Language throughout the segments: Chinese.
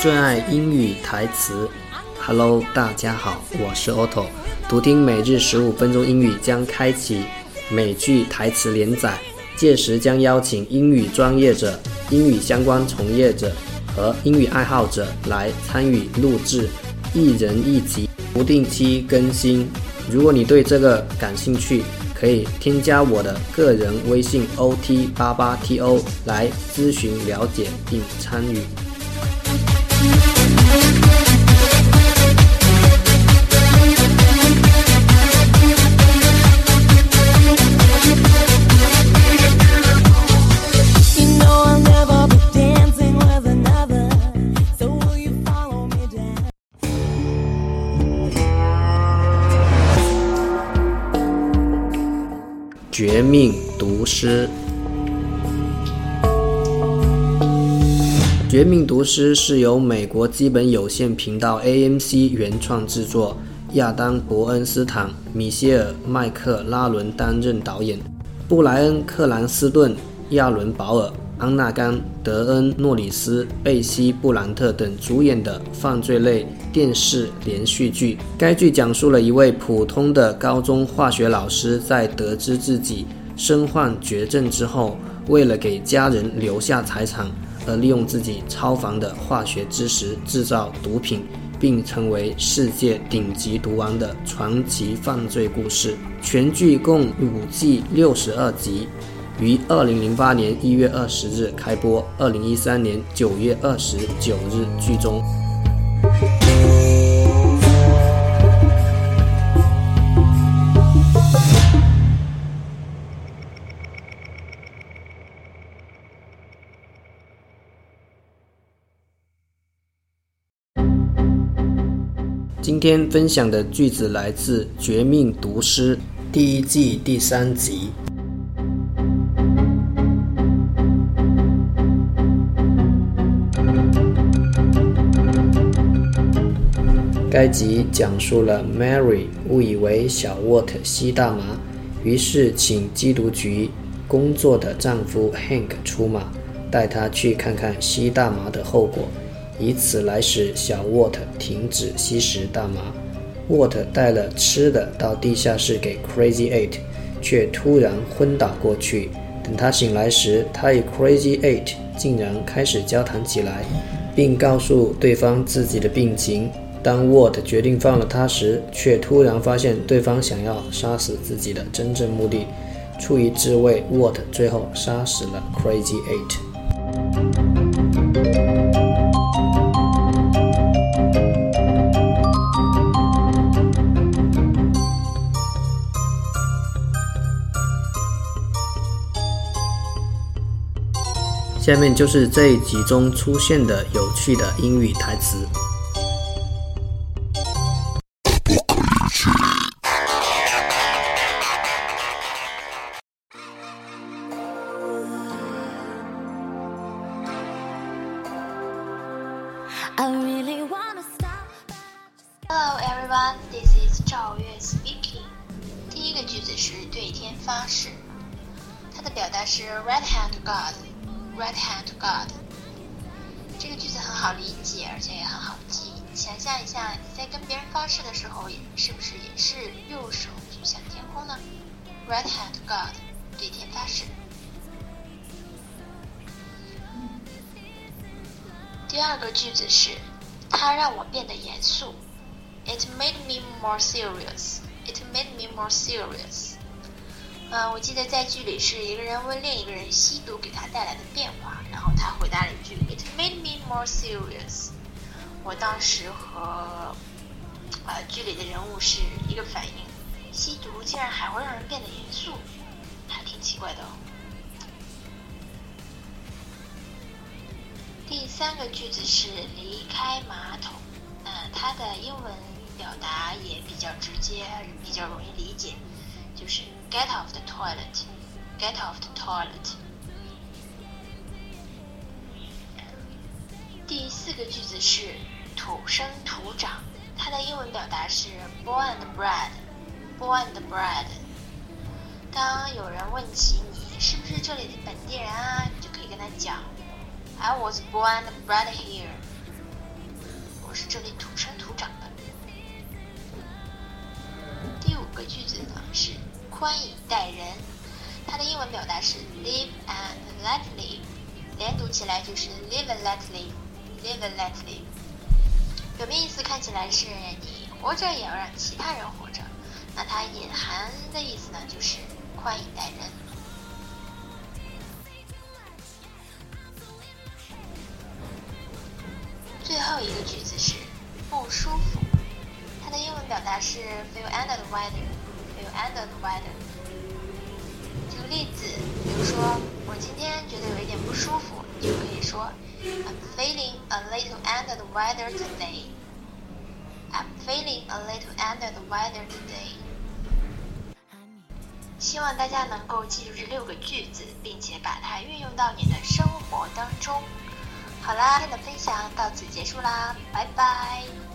最爱英语台词，Hello，大家好，我是 Otto。读听每日十五分钟英语将开启美剧台词连载，届时将邀请英语专业者、英语相关从业者和英语爱好者来参与录制，一人一集，不定期更新。如果你对这个感兴趣，可以添加我的个人微信 ot 八八 to 来咨询了解并参与。命毒师，《绝命毒师》是由美国基本有线频道 AMC 原创制作，亚当·伯恩斯坦、米歇尔·麦克拉伦担任导演，布莱恩·克兰斯顿、亚伦·保尔、安纳甘·德恩·诺里斯、贝西·布兰特等主演的犯罪类电视连续剧。该剧讲述了一位普通的高中化学老师，在得知自己身患绝症之后，为了给家人留下财产，而利用自己超凡的化学知识制造毒品，并成为世界顶级毒王的传奇犯罪故事。全剧共五季六十二集。于二零零八年一月二十日开播，二零一三年九月二十九日剧终。今天分享的句子来自《绝命毒师》第一季第三集。该集讲述了 Mary 误以为小沃特吸大麻，于是请缉毒局工作的丈夫 Hank 出马，带她去看看吸大麻的后果，以此来使小沃特停止吸食大麻。沃特带了吃的到地下室给 Crazy Eight，却突然昏倒过去。等他醒来时，他与 Crazy Eight 竟然开始交谈起来，并告诉对方自己的病情。当沃特决定放了他时，却突然发现对方想要杀死自己的真正目的。出于自卫，沃特最后杀死了 Crazy Eight。下面就是这一集中出现的有趣的英语台词。I really wanna stop. Hello everyone, this is 赵月 speaking. 第一个句子是对天发誓，它的表达是 right hand God, right hand to God。这个句子很好理解，而且也很好记。想象一下，你在跟别人发誓的时候，是不是也是右手举向天空呢？Right hand to God，对天发誓。第二个句子是，它让我变得严肃。It made me more serious. It made me more serious. 呃，我记得在剧里是一个人问另一个人吸毒给他带来的变化，然后他回答了一句 "It made me more serious." 我当时和呃剧里的人物是一个反应，吸毒竟然还会让人变得严肃，还挺奇怪的哦。第三个句子是离开马桶，嗯、它的英文表达也比较直接，比较容易理解，就是 get off the toilet，get off the toilet。第四个句子是土生土长，它的英文表达是 born and bred，born and bred。当有人问起你 你是不是这里的本地人啊？你就可以跟他讲，I was born and bred here。我是这里土生 宽以待人，它的英文表达是 live and let live，连读起来就是 live and let live，live and let live。表面意思看起来是你活着也要让其他人活着，那它隐含的意思呢就是宽以待人。最后一个句子是不舒服，它的英文表达是 feel under the weather under the weather。举个例子，比如说我今天觉得有一点不舒服，你就可以说 I'm feeling a little under the weather today。I'm feeling a little under the weather today。希望大家能够记住这六个句子，并且把它运用到你的生活当中。好啦，今天的分享到此结束啦，拜拜。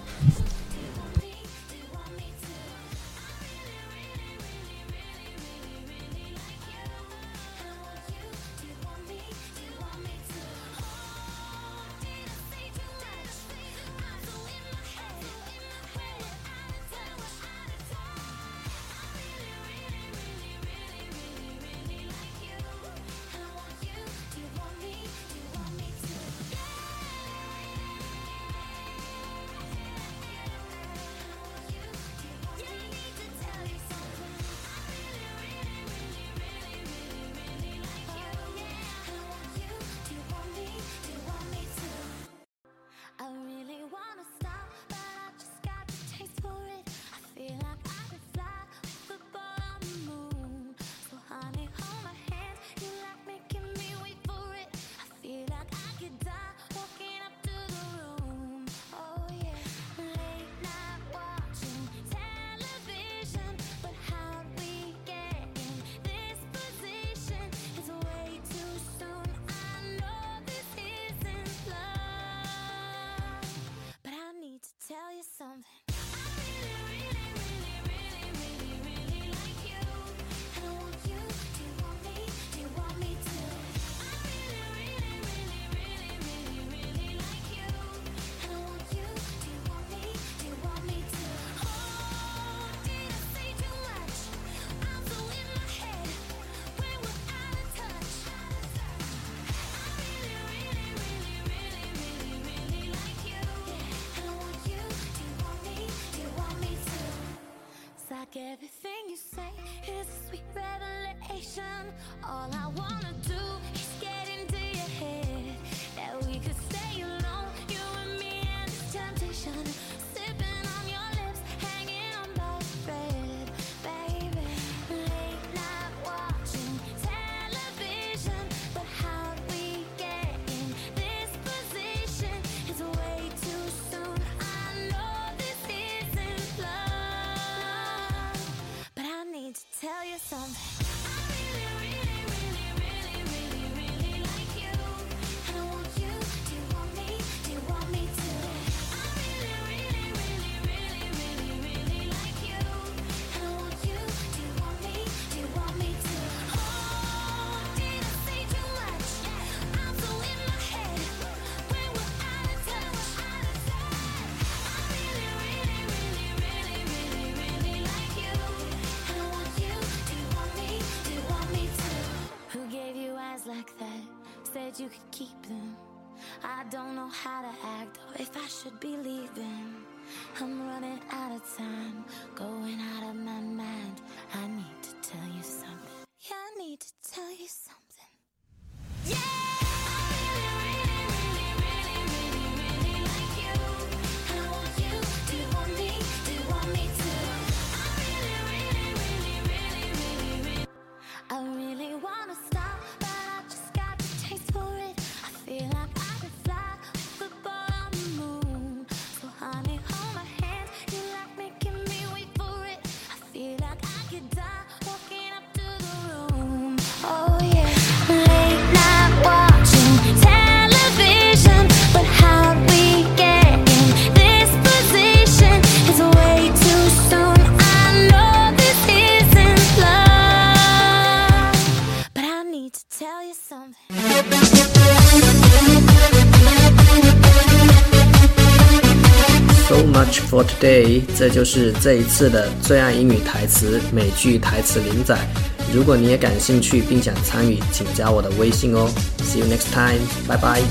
All I wanna do is get into your head. That we could stay alone, you and me and this temptation. Sipping on your lips, hanging on by thread, baby. Late night watching television, but how we get in this position is way too soon. I know this isn't love, but I need to tell you something. Could keep them. I don't know how to act or if I should be leaving. I'm running out of time, going out of my mind. For today，这就是这一次的最爱英语台词美剧台词连载。如果你也感兴趣并想参与，请加我的微信哦。See you next time，拜拜。